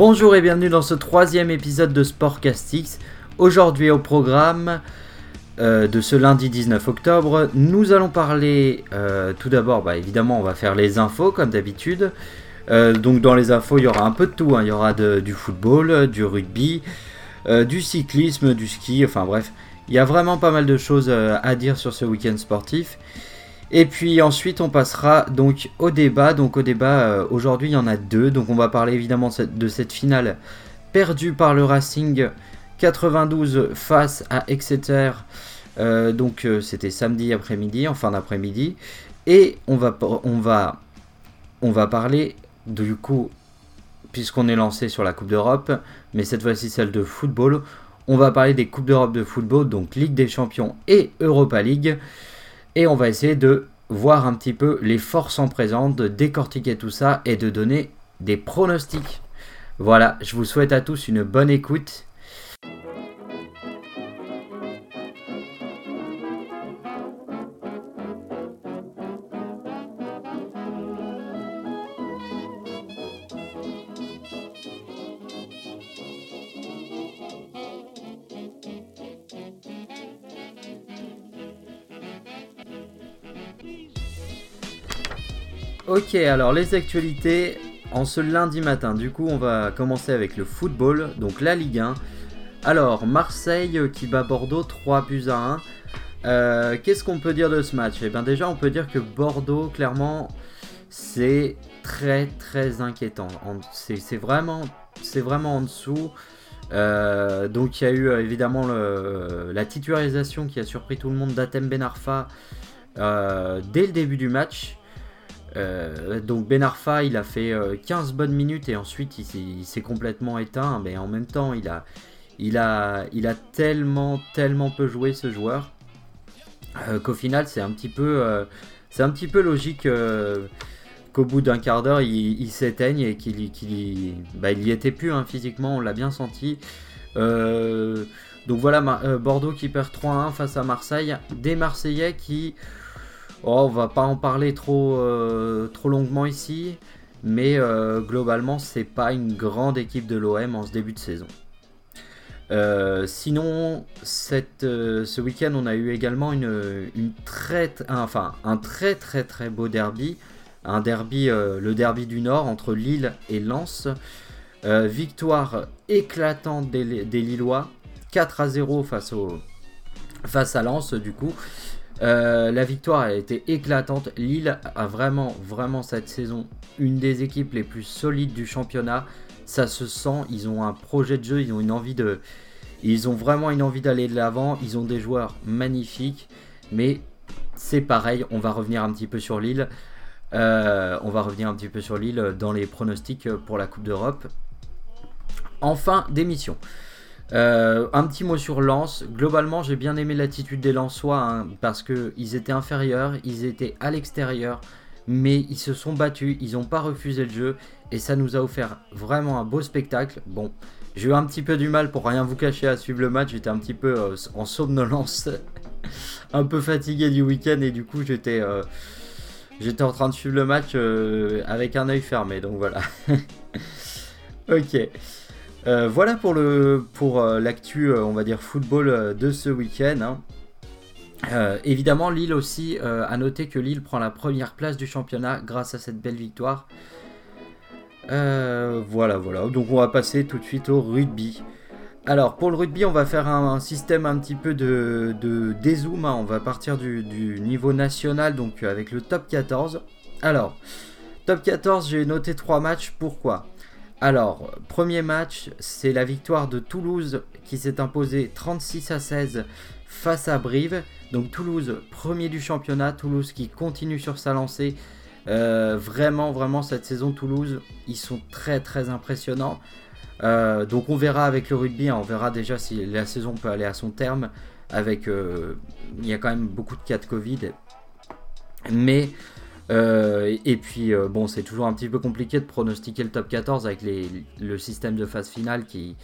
Bonjour et bienvenue dans ce troisième épisode de Sportcastix. Aujourd'hui au programme euh, de ce lundi 19 octobre, nous allons parler euh, tout d'abord, bah, évidemment on va faire les infos comme d'habitude. Euh, donc dans les infos il y aura un peu de tout, hein. il y aura du football, du rugby, du cyclisme, du ski, enfin bref, il y a vraiment pas mal de choses à dire sur ce week-end sportif. Et puis ensuite, on passera donc au débat. Donc au débat, euh, aujourd'hui, il y en a deux. Donc on va parler évidemment de cette finale perdue par le Racing 92 face à Exeter. Euh, donc euh, c'était samedi après-midi, en fin d'après-midi. Et on va, on, va, on va parler du coup, puisqu'on est lancé sur la Coupe d'Europe, mais cette fois-ci celle de football. On va parler des Coupes d'Europe de football, donc Ligue des Champions et Europa League. Et on va essayer de voir un petit peu les forces en présence, de décortiquer tout ça et de donner des pronostics. Voilà, je vous souhaite à tous une bonne écoute Ok, alors les actualités en ce lundi matin. Du coup, on va commencer avec le football, donc la Ligue 1. Alors, Marseille euh, qui bat Bordeaux 3 buts à 1. Euh, qu'est-ce qu'on peut dire de ce match? Eh bien déjà, on peut dire que Bordeaux, clairement, c'est très très inquiétant. C'est vraiment, en dessous. Euh, donc il y a eu évidemment la titularisation qui a surpris tout le monde d'Atem Benarfa dès le début du match. Euh, donc Ben Arfa, il a fait 15 euh, bonnes minutes et ensuite il s'est complètement éteint. Mais en même temps, il a, il a, tellement, tellement peu joué ce joueur euh, qu'au final, c'est un petit peu, c'est un petit peu logique qu'au bout d'un quart d'heure, il, s'éteigne et qu'il, bah, y était plus hein, physiquement. On l'a bien senti. donc voilà, Bordeaux qui perd 3-1 face à Marseille. Des Marseillais qui Oh, on va pas en parler trop, euh, trop longuement ici, mais euh, globalement, c'est pas une grande équipe de l'OM en ce début de saison. Euh, sinon, cette, ce week-end, on a eu également une, très, un, enfin, un très très très beau derby, un derby, le derby du Nord entre Lille et Lens. victoire éclatante des, des, Lillois, 4 à 0 face, au, face à Lens du coup. Euh, la victoire a été éclatante. Lille a vraiment, vraiment cette saison une des équipes les plus solides du championnat. Ça se sent. Ils ont un projet de jeu. Ils ont une envie vraiment une envie d'aller de l'avant. Ils ont des joueurs magnifiques. Mais c'est pareil. On va revenir un petit peu sur Lille. Euh, on va revenir un petit peu sur Lille dans les pronostics pour la Coupe d'Europe. Enfin, démission. Euh, un petit mot sur Lens. Globalement, j'ai bien aimé l'attitude des Lensois hein, parce qu'ils étaient inférieurs, ils étaient à l'extérieur, mais ils se sont battus, ils n'ont pas refusé le jeu et ça nous a offert vraiment un beau spectacle. Bon, j'ai eu un petit peu du mal pour rien vous cacher à suivre le match, j'étais un petit peu euh, en somnolence, un peu fatigué du week-end et du coup j'étais euh, en train de suivre le match avec un œil fermé, donc voilà. ok. Euh, voilà pour le pour euh, l'actu, euh, on va dire football de ce week-end. Hein. évidemment, Lille aussi a noté que Lille prend la première place du championnat grâce à cette belle victoire. voilà, voilà. Donc on va passer tout de suite au rugby. Alors pour le rugby, on va faire un, système un petit peu de, de dézoom. Hein. On va partir du, du, niveau national, donc avec le top 14. Alors, top 14, j'ai noté trois matchs. Pourquoi? Alors, premier match, c'est la victoire de Toulouse qui s'est imposée 36 à 16 face à Brive. Donc Toulouse, premier du championnat, Toulouse qui continue sur sa lancée. Euh, vraiment, vraiment, cette saison Toulouse, ils sont très très impressionnants. Euh, donc on verra avec le rugby, hein, on verra déjà si la saison peut aller à son terme. Avec, euh, il y a quand même beaucoup de cas de Covid. Mais euh, et puis, euh, bon, c'est toujours un petit peu compliqué de pronostiquer le top 14 avec le système de phase finale qui,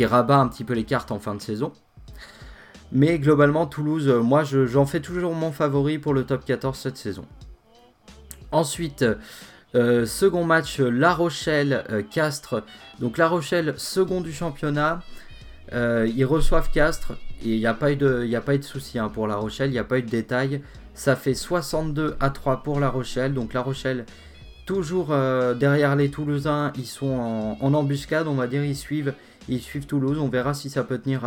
rabat un petit peu les cartes en fin de saison. Mais globalement, Toulouse, euh, moi, j'en fais toujours mon favori pour le top 14 cette saison. Ensuite, second match, La Rochelle-Castres. Donc La Rochelle, second du championnat. ils reçoivent Castres. Et il n'y a pas eu de, y a pas eu de souci hein, pour La Rochelle, il n'y a pas eu de détails. Ça fait 62 à 3 pour La Rochelle. Donc La Rochelle, toujours derrière les Toulousains, ils sont en, embuscade, on va dire, ils suivent, ils suivent Toulouse. On verra si ça peut tenir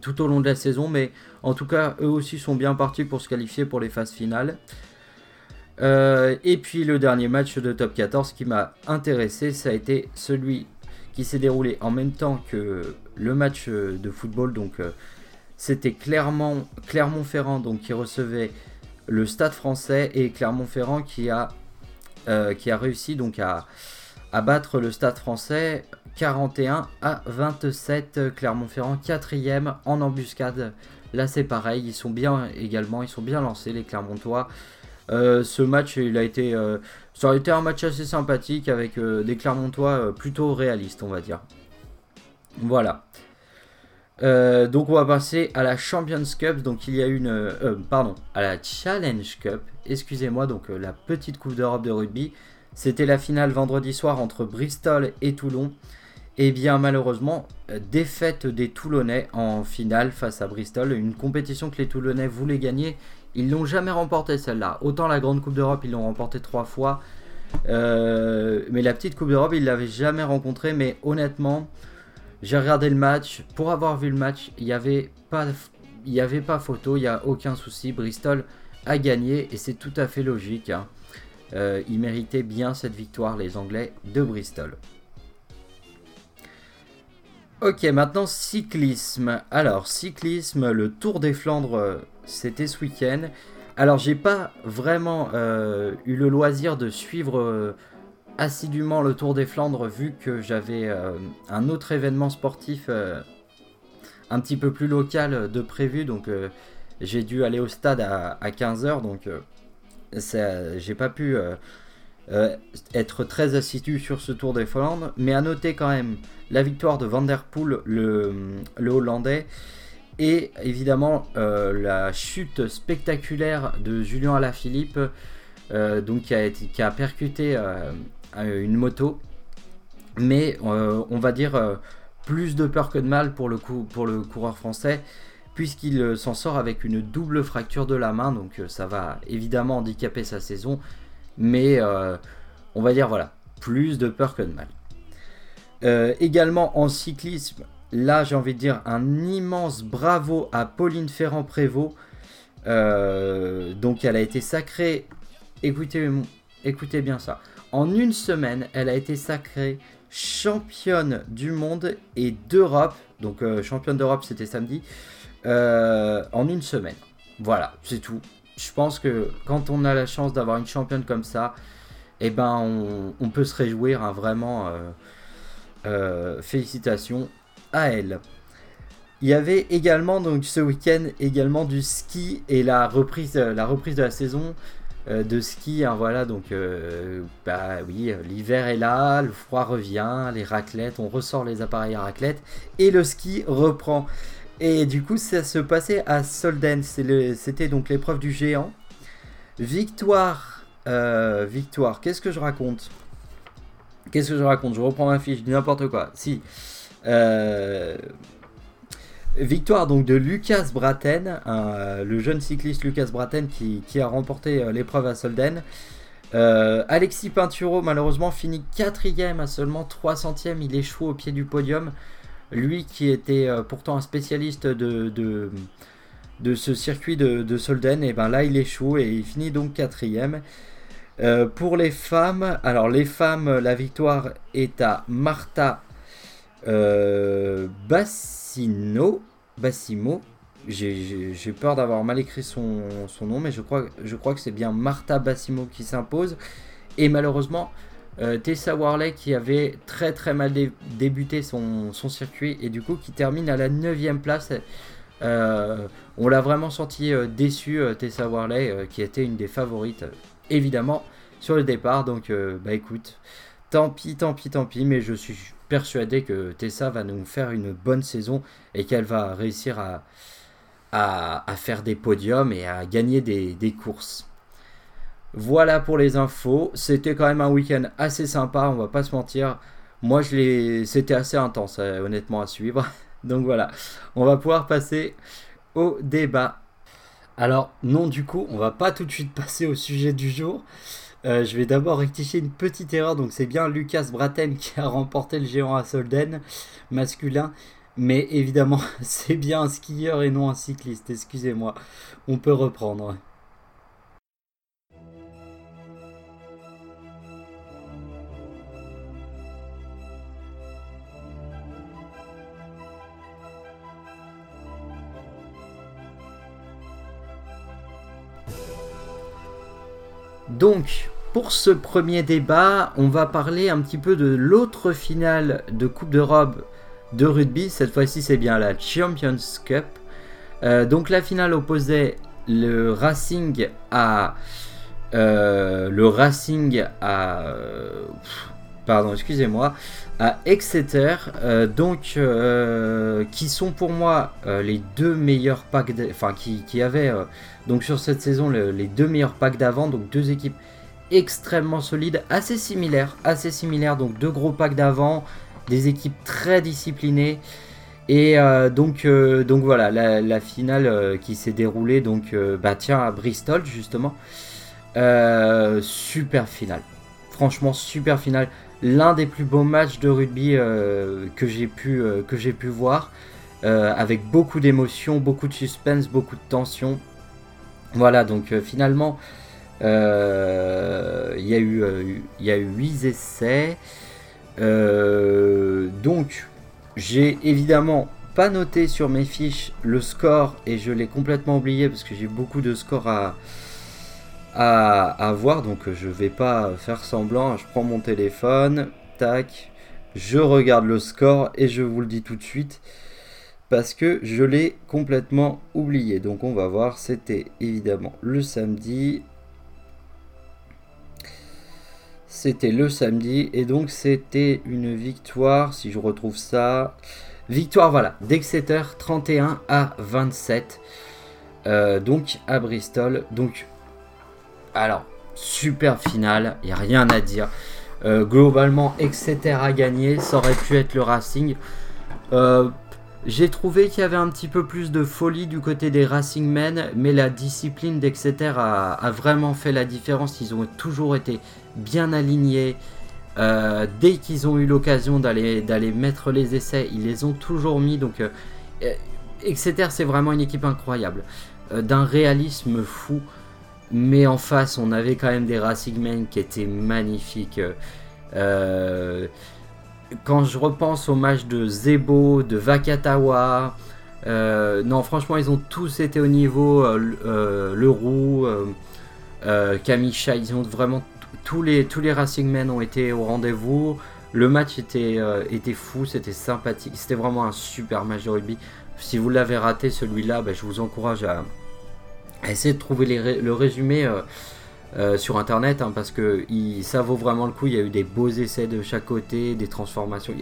tout au long de la saison. Mais en tout cas, eux aussi sont bien partis pour se qualifier pour les phases finales. Euh, et puis le dernier match de top 14 qui m'a intéressé, ça a été celui qui s'est déroulé en même temps que le match de football. Donc c'était Clermont-Ferrand donc, qui recevait le Stade français et Clermont-Ferrand qui, a, euh, réussi donc à, battre le Stade français 41 à 27. Clermont-Ferrand quatrième en embuscade. Là c'est pareil, ils sont bien également, ils sont bien lancés les Clermontois. Euh, ce match, il a été, euh, ça a été un match assez sympathique avec des Clermontois plutôt réalistes, on va dire. Voilà. Donc on va passer à la Champions Cup. Donc il y a une, pardon, à la Challenge Cup. Excusez-moi. Donc la petite Coupe d'Europe de rugby. C'était la finale vendredi soir entre Bristol et Toulon. Et bien malheureusement, défaite des Toulonnais en finale face à Bristol. Une compétition que les Toulonnais voulaient gagner. Ils l'ont jamais remporté celle-là. Autant la Grande Coupe d'Europe, ils l'ont remporté trois fois. Euh, mais la petite Coupe d'Europe, ils l'avaient jamais rencontrée. Mais honnêtement, j'ai regardé le match. Pour avoir vu le match, il n'y avait pas, y avait pas photo, il n'y a aucun souci. Bristol a gagné et c'est tout à fait logique. Hein. Euh, ils méritaient bien cette victoire, les Anglais de Bristol. Ok, maintenant cyclisme. Alors, cyclisme, le Tour des Flandres, c'était ce week-end. Alors, j'ai pas vraiment euh, eu le loisir de suivre euh, assidûment le Tour des Flandres vu que j'avais un autre événement sportif un petit peu plus local de prévu. Donc, j'ai dû aller au stade à, à 15h. Donc, j'ai pas pu euh, être très assidu sur ce Tour des Flandres, mais à noter quand même la victoire de Van le, Hollandais, et évidemment euh, la chute spectaculaire de Julien Alaphilippe, euh, donc qui a, percuté une moto, mais on va dire plus de peur que de mal pour le, coureur français puisqu'il s'en sort avec une double fracture de la main, donc ça va évidemment handicaper sa saison, mais euh, on va dire voilà, plus de peur que de mal. Euh, également en cyclisme, là j'ai envie de dire un immense bravo à Pauline Ferrand-Prévot. Euh, donc elle a été sacrée, écoutez, bien ça, en une semaine elle a été sacrée championne du monde et d'Europe, donc championne d'Europe c'était samedi, en une semaine. Voilà, c'est tout je pense que quand on a la chance d'avoir une championne comme ça, eh ben on, peut se réjouir, hein, vraiment. Euh, euh, félicitations à elle. Il y avait également donc ce week-end également du ski et la reprise, de la saison euh, de ski. Hein, voilà donc bah oui, l'hiver est là, le froid revient, les raclettes, on ressort les appareils à raclette et le ski reprend. Et du coup, ça se passait à Solden. C'était donc l'épreuve du géant. Victoire. Euh, victoire. Qu'est-ce que je raconte? Qu'est-ce que je raconte? Je reprends ma fiche, n'importe quoi. Si. Euh, victoire donc de Lucas Braten, le jeune cycliste Lucas Braten qui, a remporté euh, l'épreuve à Solden. Alexis Pinturo malheureusement finit quatrième à seulement 3 centièmes, il échoue au pied du podium. Lui qui était euh, pourtant un spécialiste de, ce circuit de, Solden, et ben là il échoue et il finit donc quatrième. Euh, pour les femmes, alors les femmes, la victoire est à Marta euh, Bassino, Bassimo. J'ai peur d'avoir mal écrit son, nom, mais je crois, que c'est bien Marta Bassimo qui s'impose. Et malheureusement, euh, Tessa Warley qui avait très très mal débuté son, circuit et du coup qui termine à la 9 place. Euh, on l'a vraiment senti euh, déçu, Tessa Warley, qui était une des favorites, évidemment, sur le départ. Donc, bah écoute, tant pis, tant pis, tant pis, mais je suis persuadé que Tessa va nous faire une bonne saison et qu'elle va réussir à, faire des podiums et à gagner des courses. Voilà pour les infos. C'était quand même un week-end assez sympa, on va pas se mentir. Moi, je c'était assez intense, euh, honnêtement, à suivre. Donc voilà, on va pouvoir passer au débat. Alors non, du coup, on va pas tout de suite passer au sujet du jour. Euh, je vais d'abord rectifier une petite erreur. Donc c'est bien Lucas Braten qui a remporté le géant à Solden masculin. Mais évidemment, c'est bien un skieur et non un cycliste. Excusez-moi. On peut reprendre. Donc, pour ce premier débat, on va parler un petit peu de l'autre finale de Coupe d'Europe de rugby. Cette fois-ci, c'est bien la Champions Cup. Euh, donc, la finale opposait le Racing à. Euh, le Racing à. Pardon, excusez-moi. À Exeter. Euh, donc, qui sont pour moi les deux meilleurs packs. Enfin, qui, qui avaient. donc, sur cette saison, les deux meilleurs packs d'avant. Donc, deux équipes extrêmement solide, assez similaire, assez similaire. Donc deux gros packs d'avant, des équipes très disciplinées. Et euh, donc, euh, donc voilà, la, finale euh, qui s'est déroulée donc bah tiens à Bristol justement. super finale. Franchement super finale. L'un des plus beaux matchs de rugby que j'ai pu, que j'ai pu voir. avec beaucoup d'émotions, beaucoup de suspense, beaucoup de tension. Voilà, donc finalement, euh, il y, a eu, euh, il y a eu 8 essais. Euh, donc, j'ai évidemment pas noté sur mes fiches le score et je l'ai complètement oublié parce que j'ai beaucoup de scores à, à, voir. Donc, je vais pas faire semblant. Je prends mon téléphone, tac, je regarde le score et je vous le dis tout de suite parce que je l'ai complètement oublié. Donc on va voir, c'était évidemment le samedi. C'était le samedi et donc c'était une victoire, si je retrouve ça. Victoire, voilà, d'Exeter 31 à 27. Euh, donc à Bristol. Donc, alors, super finale, il n'y a rien à dire. Euh, globalement, Exeter a gagné, ça aurait pu être le Racing. Euh, j'ai trouvé qu'il y avait un petit peu plus de folie du côté des Racing Men, mais la discipline d'Exeter a, vraiment fait la différence. Ils ont toujours été bien alignés. Euh, dès qu'ils ont eu l'occasion d'aller mettre les essais, ils les ont toujours mis. Donc, Exeter, c'est vraiment une équipe incroyable, d'un réalisme fou. Mais en face, on avait quand même des Racing Men qui étaient magnifiques quand je repense au match de Zebo, de Vakatawa, euh, non, franchement, ils ont tous été au niveau. Euh, euh, le Roux, Kamisha, ils ont vraiment. Tous les, Racing Men ont été au rendez-vous. Le match était, était fou, c'était sympathique. C'était vraiment un super match de rugby. Si vous l'avez raté celui-là, ben, je vous encourage à, essayer de trouver le résumé. Euh, sur internet hein, parce que ça vaut vraiment le coup. Il y a eu des beaux essais de chaque côté, des transformations.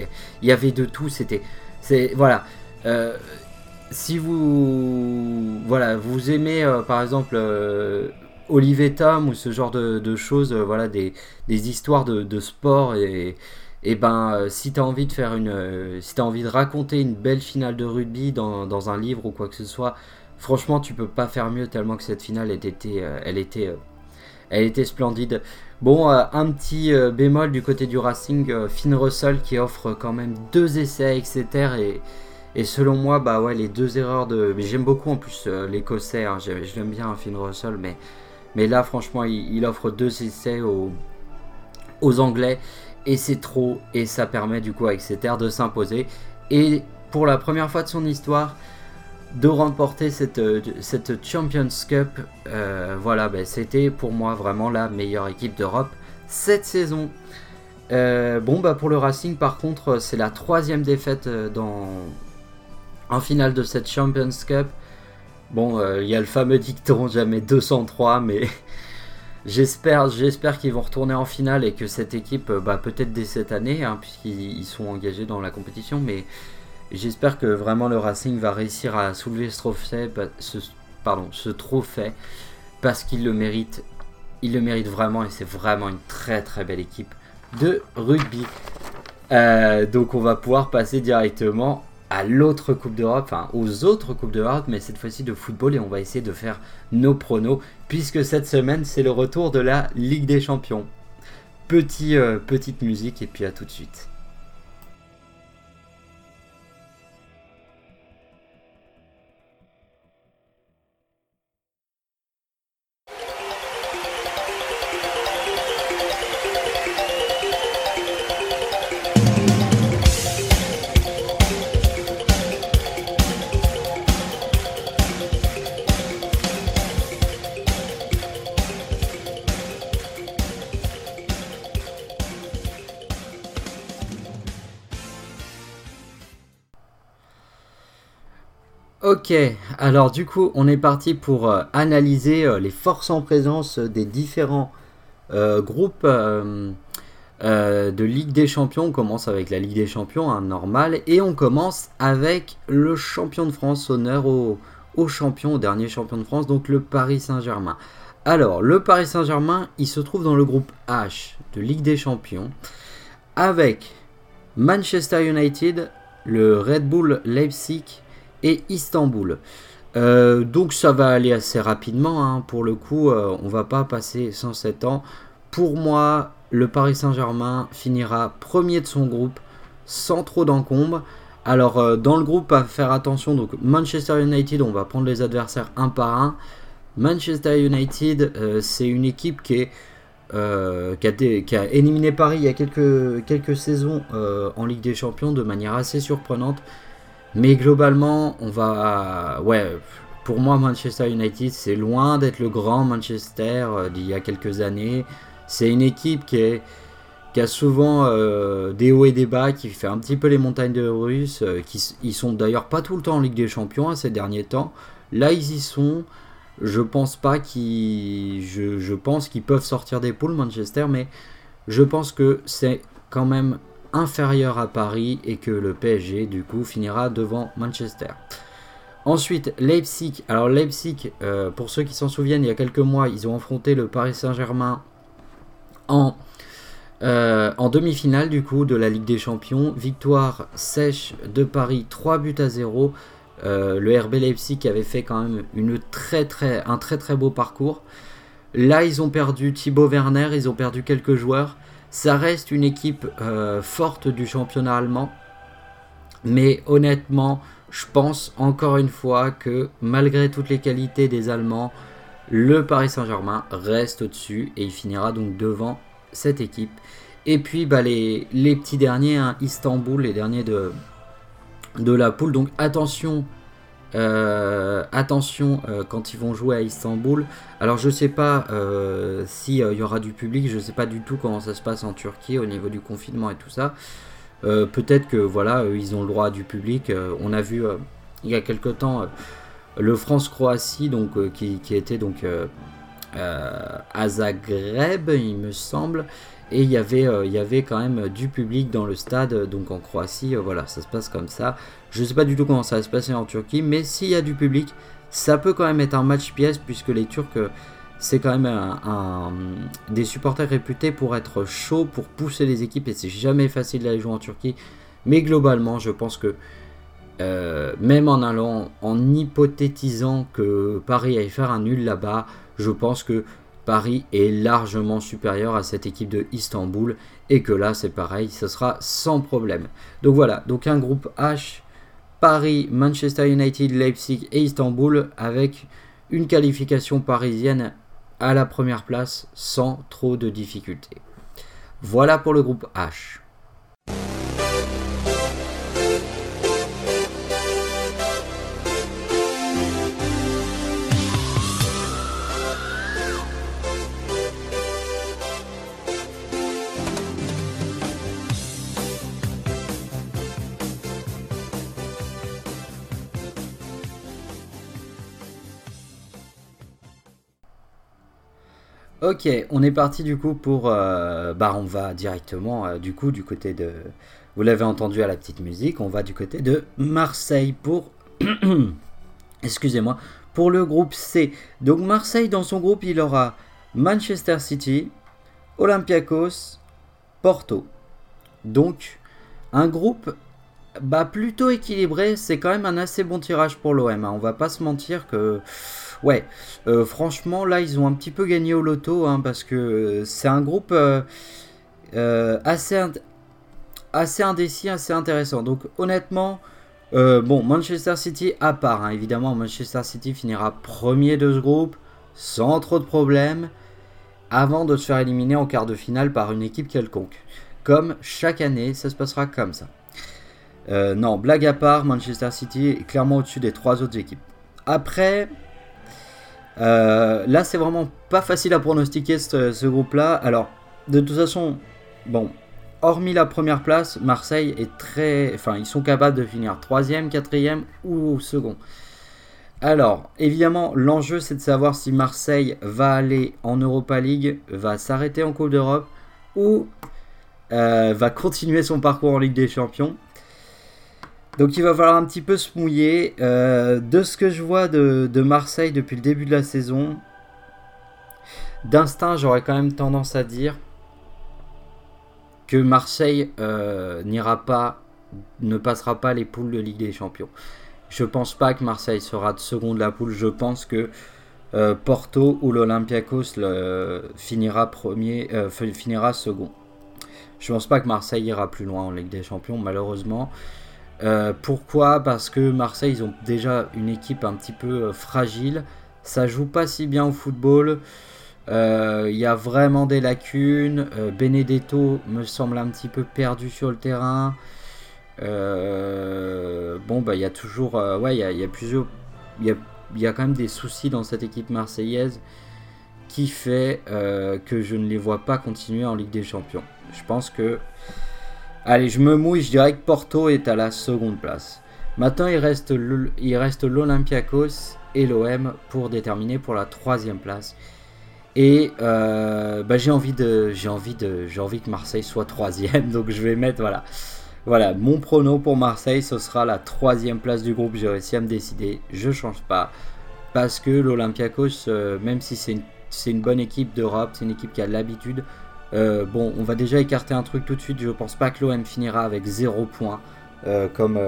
Il y, avait de tout. C'était, voilà. Euh, si vous voilà, vous aimez euh, par exemple Olivier Tom ou ce genre de, choses, voilà, des, histoires de, sport et, et ben si tu as envie de faire une, si as envie de raconter une belle finale de rugby dans, un livre ou quoi que ce soit, franchement tu peux pas faire mieux tellement que cette finale elle était, elle était elle était splendide. Bon, euh, un petit euh, bémol du côté du Racing, euh, Finn Russell qui offre quand même deux essais etc. Et, et selon moi, bah ouais, les deux erreurs de. Mais j'aime beaucoup en plus l'écossais, hein, je l'aime bien Finn Russell, mais, mais là franchement, il, offre deux essais aux, aux Anglais et c'est trop. Et ça permet du coup à Exeter de s'imposer. Et pour la première fois de son histoire, de remporter cette, euh, cette Champions Cup. Euh, voilà, ben, c'était pour moi vraiment la meilleure équipe d'Europe cette saison. Euh, bon, bah pour le Racing, par contre, c'est la troisième défaite en finale de cette Champions Cup. Bon, il y a le fameux dicton jamais 203, mais j'espère, j'espère qu'ils vont retourner en finale et que cette équipe, bah, peut-être dès cette année, hein, puisqu'ils sont engagés dans la compétition, mais J'espère que vraiment le Racing va réussir à soulever ce trophée, pardon, ce trophée parce qu'il le mérite il le mérite vraiment et c'est vraiment une très très belle équipe de rugby. Euh, donc on va pouvoir passer directement à l'autre Coupe d'Europe, enfin aux autres Coupes d'Europe, mais cette fois-ci de football et on va essayer de faire nos pronos puisque cette semaine c'est le retour de la Ligue des Champions. Euh, petite musique et puis à tout de suite. Alors du coup, on est parti pour euh, analyser euh, les forces en présence des différents euh, groupes de Ligue des Champions. On commence avec la Ligue des Champions, hein, normal, et on commence avec le champion de France, honneur au, champion, au dernier champion de France, donc le Paris Saint-Germain. Alors, le Paris Saint-Germain, il se trouve dans le groupe H de Ligue des Champions, avec Manchester United, le Red Bull Leipzig, et Istanbul. Euh, donc ça va aller assez rapidement, hein. pour le coup, euh, on va pas passer 107 ans. Pour moi, le Paris Saint-Germain finira premier de son groupe sans trop d'encombre. Alors euh, dans le groupe, à faire attention, donc Manchester United, on va prendre les adversaires un par un. Manchester United, c'est une équipe qui, a éliminé Paris il y a quelques saisons en Ligue des Champions de manière assez surprenante. Mais globalement, on va. Ouais, pour moi, Manchester United, c'est loin d'être le grand Manchester euh, d'il y a quelques années. C'est une équipe qui, a souvent euh, des hauts et des bas, qui fait un petit peu les montagnes de Russes. Euh, qui, ils sont d'ailleurs pas tout le temps en Ligue des Champions hein, ces derniers temps. Là, ils y sont. Je pense pas qu'ils. Je pense qu'ils peuvent sortir des poules, Manchester, mais je pense que c'est quand même inférieur à Paris et que le PSG du coup finira devant Manchester. Ensuite, Leipzig. Alors Leipzig, euh, pour ceux qui s'en souviennent, il y a quelques mois, ils ont affronté le Paris Saint-Germain en, euh, en demi-finale du coup de la Ligue des Champions. Victoire sèche de Paris, 3 buts à 0. Euh, le RB Leipzig avait fait quand même un très très beau parcours. Là, ils ont perdu Thibaut Werner, ils ont perdu quelques joueurs. Ça reste une équipe euh, forte du championnat allemand. Mais honnêtement, je pense encore une fois que malgré toutes les qualités des Allemands, le Paris Saint-Germain reste au-dessus et il finira donc devant cette équipe. Et puis bah, les, petits derniers, hein, Istanbul, les derniers de, de la poule. Donc attention euh, attention euh, quand ils vont jouer à Istanbul. Alors je sais pas euh, s'il y aura du public, je sais pas du tout comment ça se passe en Turquie au niveau du confinement et tout ça. Peut-être que voilà, ils ont le droit à du public. on a vu il y a quelque temps le France-Croatie qui, était donc à Zagreb, il me semble. Et il y, avait, il y avait quand même du public dans le stade, donc en Croatie, voilà, ça se passe comme ça. Je ne sais pas du tout comment ça va se passer en Turquie, mais s'il y a du public, ça peut quand même être un match pièce puisque les Turcs, c'est quand même un, des supporters réputés pour être chauds, pour pousser les équipes et c'est jamais facile d'aller jouer en Turquie. Mais globalement, je pense que euh, même en allant, en hypothétisant que Paris aille faire un nul là-bas, je pense que Paris est largement supérieur à cette équipe de Istanbul et que là c'est pareil, ce sera sans problème. Donc voilà, donc un groupe H Paris, Manchester United, Leipzig et Istanbul avec une qualification parisienne à la première place sans trop de difficultés. Voilà pour le groupe H. Ok, on est parti du coup pour... Euh, bah on va directement euh, du coup du côté de... Vous l'avez entendu à la petite musique, on va du côté de Marseille pour... Excusez-moi, pour le groupe C. Donc Marseille dans son groupe il aura Manchester City, Olympiakos, Porto. Donc, un groupe bah, plutôt équilibré. C'est quand même un assez bon tirage pour l'OM. Hein. On va pas se mentir que. Ouais, euh, franchement, là, ils ont un petit peu gagné au loto hein, parce que c'est un groupe euh, euh, assez, assez indécis, assez intéressant. Donc, honnêtement, bon, Manchester City à part, hein. évidemment, Manchester City finira premier de ce groupe sans trop de problèmes avant de se faire éliminer en quart de finale par une équipe quelconque. Comme chaque année, ça se passera comme ça. Euh, non, blague à part, Manchester City est clairement au-dessus des trois autres équipes. Après, euh, là c'est vraiment pas facile à pronostiquer ce, groupe-là. Alors, de toute façon, bon, hormis la première place, Marseille est très, enfin, ils sont capables de finir troisième, quatrième ou second. Alors, évidemment, l'enjeu c'est de savoir si Marseille va aller en Europa League, va s'arrêter en Coupe d'Europe ou euh, va continuer son parcours en Ligue des Champions. Donc il va falloir un petit peu se mouiller. Euh, de ce que je vois de, Marseille depuis le début de la saison, d'instinct j'aurais quand même tendance à dire que Marseille euh, n'ira pas, ne passera pas les poules de Ligue des Champions. Je pense pas que Marseille sera de second de la poule. Je pense que euh, Porto ou l'Olympiakos finira premier, finira second. Je pense pas que Marseille ira plus loin en Ligue des Champions, malheureusement. Euh, pourquoi? Parce que Marseille, ils ont déjà une équipe un petit peu fragile. Ça joue pas si bien au football. Il y a vraiment des lacunes. Benedetto me semble un petit peu perdu sur le terrain. Euh, bon, bah, il y a toujours. Euh, ouais, il y a, plusieurs. Il y a, quand même des soucis dans cette équipe marseillaise qui fait euh, que je ne les vois pas continuer en Ligue des Champions. Je pense que. Allez, je me mouille, je dirais que Porto est à la seconde place. Maintenant, il reste l'Olympiakos et l'OM pour déterminer pour la troisième place. Et bah, j'ai envie de, j'ai envie que Marseille soit troisième, donc je vais mettre voilà. Voilà, mon prono pour Marseille, ce sera la troisième place du groupe. J'ai réussi à me décider. Je change pas. Parce que l'Olympiakos, euh, même si c'est une, bonne équipe d'Europe, c'est une équipe qui a l'habitude. Euh, bon, on va déjà écarter un truc tout de suite. Je pense pas que l'OM finira avec 0 points. Euh, comme,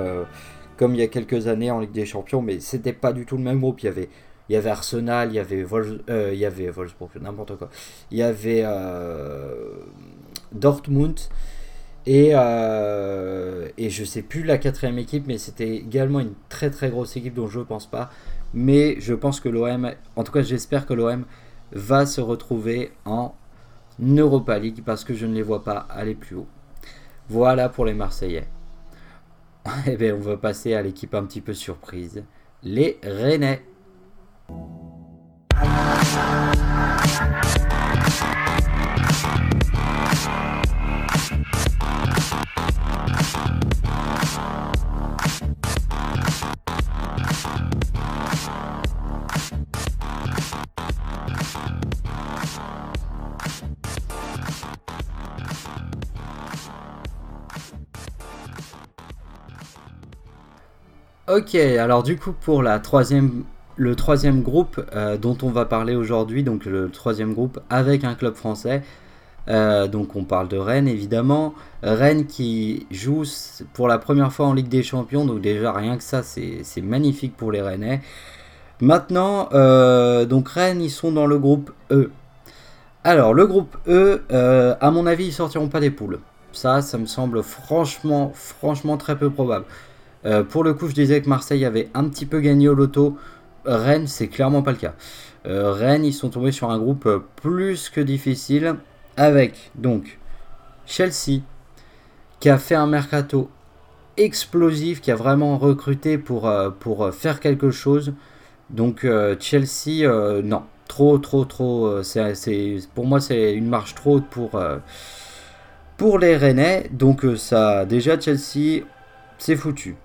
comme il y a quelques années en Ligue des Champions. Mais c'était pas du tout le même groupe. Il y avait, il avait Arsenal, il y avait, Vol il avait n'importe quoi. Il y avait Dortmund. Et, euh, et je sais plus la quatrième équipe, mais c'était également une très très grosse équipe dont je ne pense pas. Mais je pense que l'OM, en tout cas j'espère que l'OM va se retrouver en Europa League parce que je ne les vois pas aller plus haut. Voilà pour les Marseillais. Eh bien on va passer à l'équipe un petit peu surprise, les Rennais. Ok, alors du coup pour la troisième, le troisième groupe euh, dont on va parler aujourd'hui, donc le troisième groupe avec un club français, euh, donc on parle de Rennes évidemment, Rennes qui joue pour la première fois en Ligue des Champions, donc déjà rien que ça c'est magnifique pour les Rennais. Maintenant, euh, donc Rennes ils sont dans le groupe E. Alors le groupe E, à mon avis ils sortiront pas des poules. Ça, ça me semble franchement, franchement très peu probable. Euh, pour le coup, je disais que Marseille avait un petit peu gagné au loto. Rennes, c'est clairement pas le cas. Euh, Rennes, ils sont tombés sur un groupe euh, plus que difficile avec donc Chelsea qui a fait un mercato explosif, qui a vraiment recruté pour, pour faire quelque chose. Donc Chelsea, non, trop, trop, trop. c'est, pour moi, c'est une marche trop haute pour, pour les Rennais. Donc ça, déjà Chelsea, c'est foutu.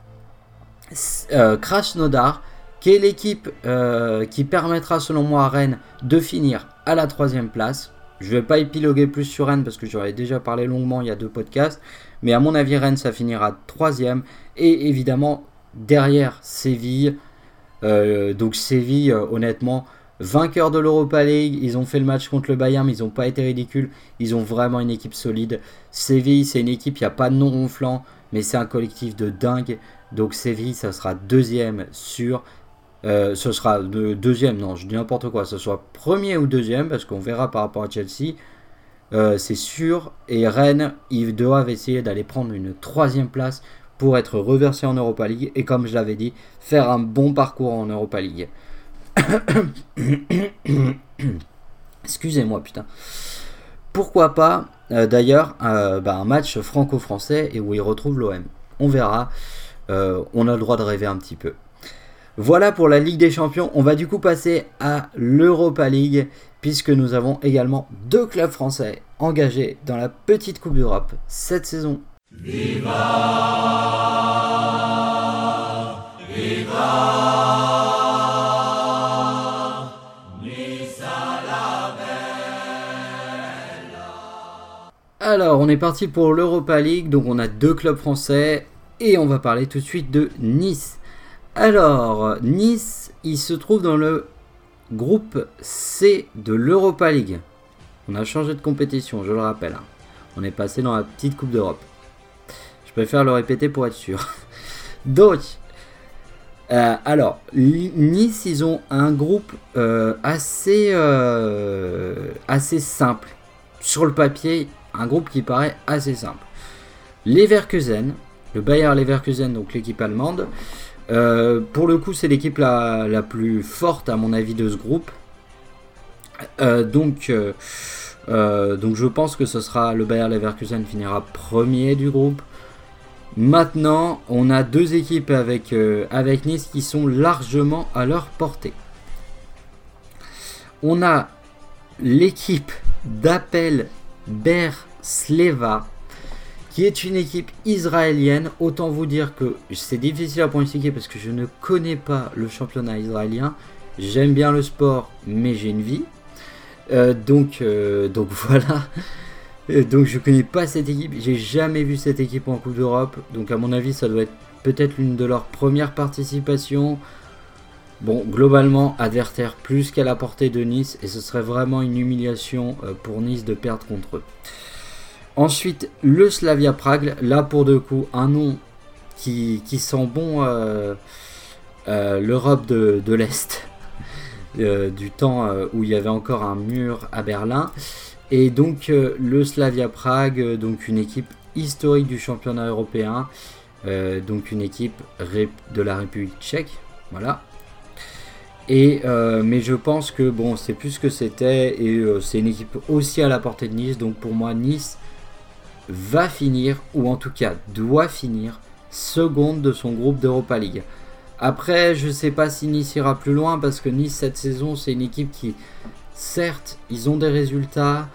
Euh, Krasnodar, qui est l'équipe euh, qui permettra selon moi à Rennes de finir à la troisième place. Je ne vais pas épiloguer plus sur Rennes parce que j'aurais déjà parlé longuement il y a deux podcasts. Mais à mon avis, Rennes, ça finira troisième. Et évidemment, derrière Séville. Euh, donc Séville, honnêtement, vainqueurs de l'Europa League, ils ont fait le match contre le Bayern, mais ils n'ont pas été ridicules. Ils ont vraiment une équipe solide. Séville, c'est une équipe, il n'y a pas de nom ronflant, mais c'est un collectif de dingue. Donc Séville, ça sera deuxième sur. Euh, ce sera de, deuxième, non, je dis n'importe quoi. Ce soit premier ou deuxième, parce qu'on verra par rapport à Chelsea. Euh, c'est sûr. Et Rennes, ils doivent essayer d'aller prendre une troisième place pour être reversés en Europa League. Et comme je l'avais dit, faire un bon parcours en Europa League. Excusez-moi, putain. Pourquoi pas, euh, d'ailleurs, euh, bah, un match franco-français et où il retrouve l'OM. On verra. on a le droit de rêver un petit peu. Voilà pour la Ligue des Champions. On va du coup passer à l'Europa League puisque nous avons également deux clubs français engagés dans la petite Coupe d'Europe cette saison. Viva Viva Alors, on est parti pour l'Europa League, donc on a deux clubs français et on va parler tout de suite de Nice. Alors, Nice, il se trouve dans le groupe C de l'Europa League. On a changé de compétition, je le rappelle. Hein. On est passé dans la petite Coupe d'Europe. Je préfère le répéter pour être sûr. Donc, euh, alors, Nice, ils ont un groupe euh, euh, assez simple. Sur le papier, un groupe qui paraît assez simple. Leverkusen, le Bayer Leverkusen, donc l'équipe allemande, euh, pour le coup, c'est l'équipe la, plus forte, à mon avis, de ce groupe. Euh, donc, euh, donc, je pense que ce sera le Bayer Leverkusen finira premier du groupe. Maintenant, on a deux équipes avec Nice qui sont largement à leur portée. On a l'équipe d'Appel Sleva qui est une équipe israélienne. Autant vous dire que c'est difficile à pronostiquer parce que je ne connais pas le championnat israélien. J'aime bien le sport, mais j'ai une vie. Euh, donc, euh, voilà. Euh, donc je connais pas cette équipe. J'ai jamais vu cette équipe en Coupe d'Europe. Donc à mon avis, ça doit être peut-être l'une de leurs premières participations. Bon, globalement, adversaire plus qu'à la portée de Nice. Et ce serait vraiment une humiliation pour Nice de perdre contre eux. Ensuite, le Slavia Prague, là pour deux coups, un nom qui, sent bon euh, euh, l'Europe de, l'Est, euh, du temps où il y avait encore un mur à Berlin. Et donc le Slavia Prague, donc une équipe historique du championnat européen, donc une équipe de la République tchèque, voilà. Et mais je pense que bon, c'est plus ce que c'était et c'est une équipe aussi à la portée de Nice. Donc pour moi, Nice va finir, ou en tout cas doit finir, seconde de son groupe d'Europa League. Après, je ne sais pas si Nice ira plus loin parce que Nice cette saison, c'est une équipe qui, certes, ils ont des résultats,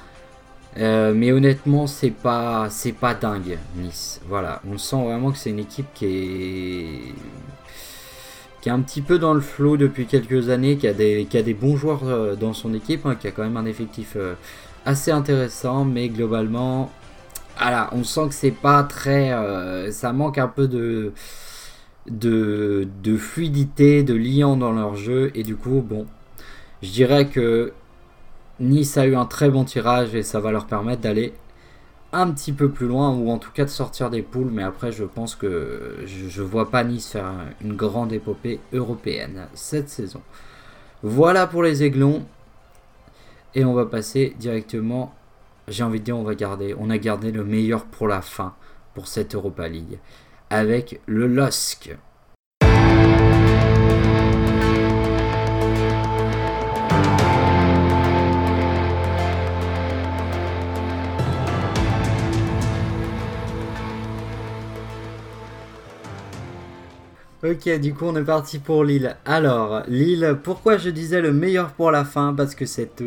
euh, mais honnêtement, c'est pas, c'est pas dingue Nice. Voilà, on sent vraiment que c'est une équipe qui est, qui est un petit peu dans le flot depuis quelques années, qui a des, bons joueurs euh, dans son équipe, hein, qui a quand même un effectif euh, assez intéressant, mais globalement, voilà, on sent que c'est pas très. Euh, ça manque un peu de, de, de, fluidité, de liant dans leur jeu. Et du coup, bon, je dirais que Nice a eu un très bon tirage et ça va leur permettre d'aller un petit peu plus loin ou en tout cas de sortir des poules. Mais après, je pense que je, vois pas Nice faire une grande épopée européenne cette saison. Voilà pour les Aiglons. Et on va passer directement j'ai envie de dire, on va garder, on a gardé le meilleur pour la fin pour cette Europa League avec le LOSC. Ok, du coup on est parti pour Lille. Alors, Lille, pourquoi je disais le meilleur pour la fin? Parce que cette,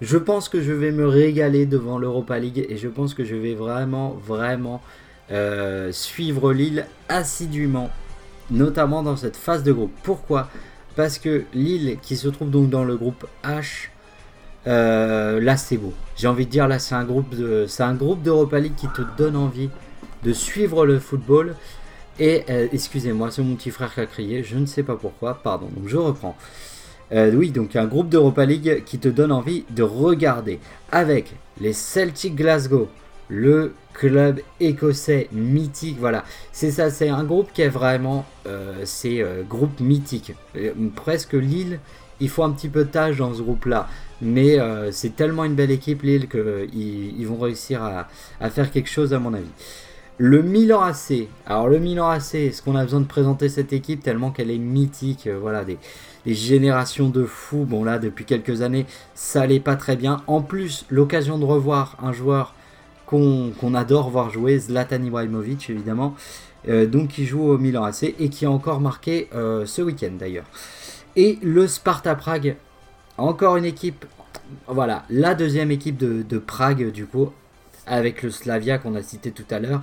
je pense que je vais me régaler devant l'Europa League et je pense que je vais vraiment, vraiment euh, suivre Lille assidûment, notamment dans cette phase de groupe. Pourquoi? Parce que Lille, qui se trouve donc dans le groupe H, euh, là c'est beau. J'ai envie de dire là c'est un groupe de, c'est un groupe d'Europa League qui te donne envie de suivre le football. Et euh, excusez-moi, c'est mon petit frère qui a crié, je ne sais pas pourquoi, pardon. Donc je reprends. Euh, oui, donc un groupe d'Europa League qui te donne envie de regarder avec les Celtic Glasgow, le club écossais mythique. Voilà, c'est ça, c'est un groupe qui est vraiment, euh, c'est euh, groupe mythique. presque Lille, il faut un petit peu tâche dans ce groupe-là. Mais c'est tellement une belle équipe Lille qu'ils ils vont réussir à, faire quelque chose à mon avis. Le Milan AC. Alors le Milan AC, est-ce qu'on a besoin de présenter cette équipe tellement qu'elle est mythique Voilà, des, générations de fous. Bon là, depuis quelques années, ça allait pas très bien. En plus, l'occasion de revoir un joueur qu'on adore voir jouer, Zlatan Ibrahimovic évidemment, euh, donc qui joue au Milan AC et qui a encore marqué euh, ce week-end d'ailleurs. Et le Sparta Prague, encore une équipe, voilà, la deuxième équipe de, Prague du coup, avec le Slavia qu'on a cité tout à l'heure,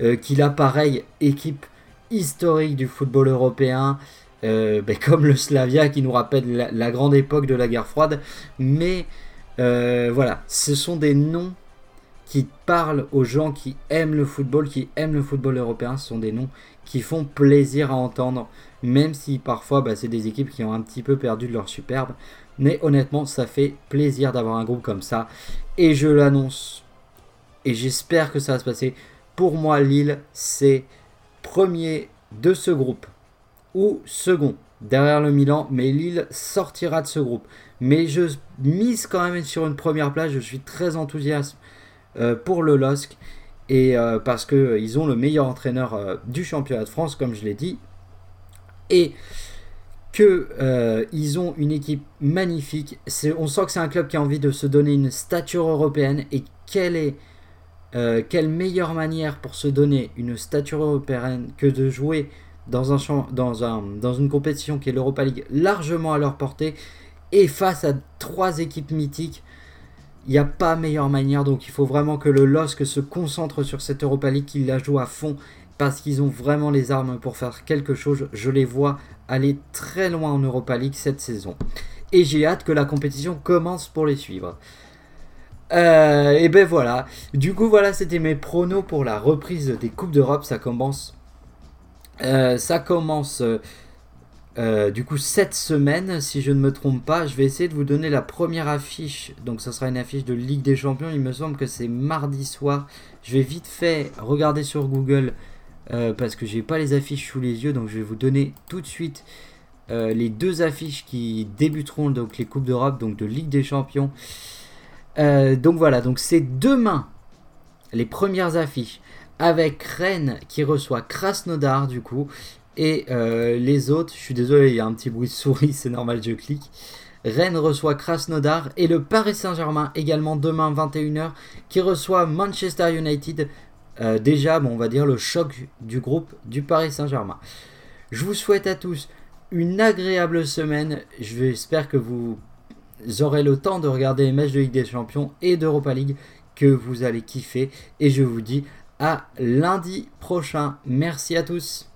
euh, qui là pareil, équipe historique du football européen, euh, ben, comme le Slavia qui nous rappelle la, grande époque de la guerre froide. Mais euh, voilà, ce sont des noms qui parlent aux gens qui aiment le football, qui aiment le football européen. Ce sont des noms qui font plaisir à entendre, même si parfois bah, c'est des équipes qui ont un petit peu perdu leur superbe. Mais honnêtement, ça fait plaisir d'avoir un groupe comme ça. Et je l'annonce, et j'espère que ça va se passer. Pour moi, Lille, c'est premier de ce groupe ou second derrière le Milan, mais Lille sortira de ce groupe. Mais je mise quand même sur une première place, je suis très enthousiaste euh, pour le LOSC, et euh, parce qu'ils euh, ont le meilleur entraîneur du championnat de France, comme je l'ai dit, et qu'ils ont une équipe magnifique. On sent que c'est un club qui a envie de se donner une stature européenne, et quelle est... quelle meilleure manière pour se donner une stature européenne que de jouer dans, dans une compétition qui est l'Europa League largement à leur portée et face à trois équipes mythiques? Il n'y a pas meilleure manière, donc il faut vraiment que le LOSC se concentre sur cette Europa League, qu'il la joue à fond, parce qu'ils ont vraiment les armes pour faire quelque chose. Je les vois aller très loin en Europa League cette saison. Et j'ai hâte que la compétition commence pour les suivre. Euh, et ben voilà. Du coup, voilà, c'était mes pronos pour la reprise des Coupes d'Europe. Ça commence euh, ça commence euh, du coup cette semaine, si je ne me trompe pas. Je vais essayer de vous donner la première affiche. Donc ça sera une affiche de Ligue des Champions. Il me semble que c'est mardi soir. Je vais vite fait regarder sur Google parce que j'ai pas les affiches sous les yeux. Donc je vais vous donner tout de suite les deux affiches qui débuteront donc les coupes d'Europe, donc de Ligue des Champions. Donc voilà, donc c'est demain les premières affiches avec Rennes qui reçoit Krasnodar du coup. Et euh, les autres, je suis désolé, il y a un petit bruit de souris, c'est normal, je clique. Rennes reçoit Krasnodar et le Paris Saint-Germain également demain 21h qui reçoit Manchester United. Euh, déjà, bon, on va dire le choc du groupe du Paris Saint-Germain. Je vous souhaite à tous une agréable semaine. J'espère que vous aurez le temps de regarder les matchs de Ligue des Champions et d'Europa League que vous allez kiffer. Et je vous dis à lundi prochain. Merci à tous.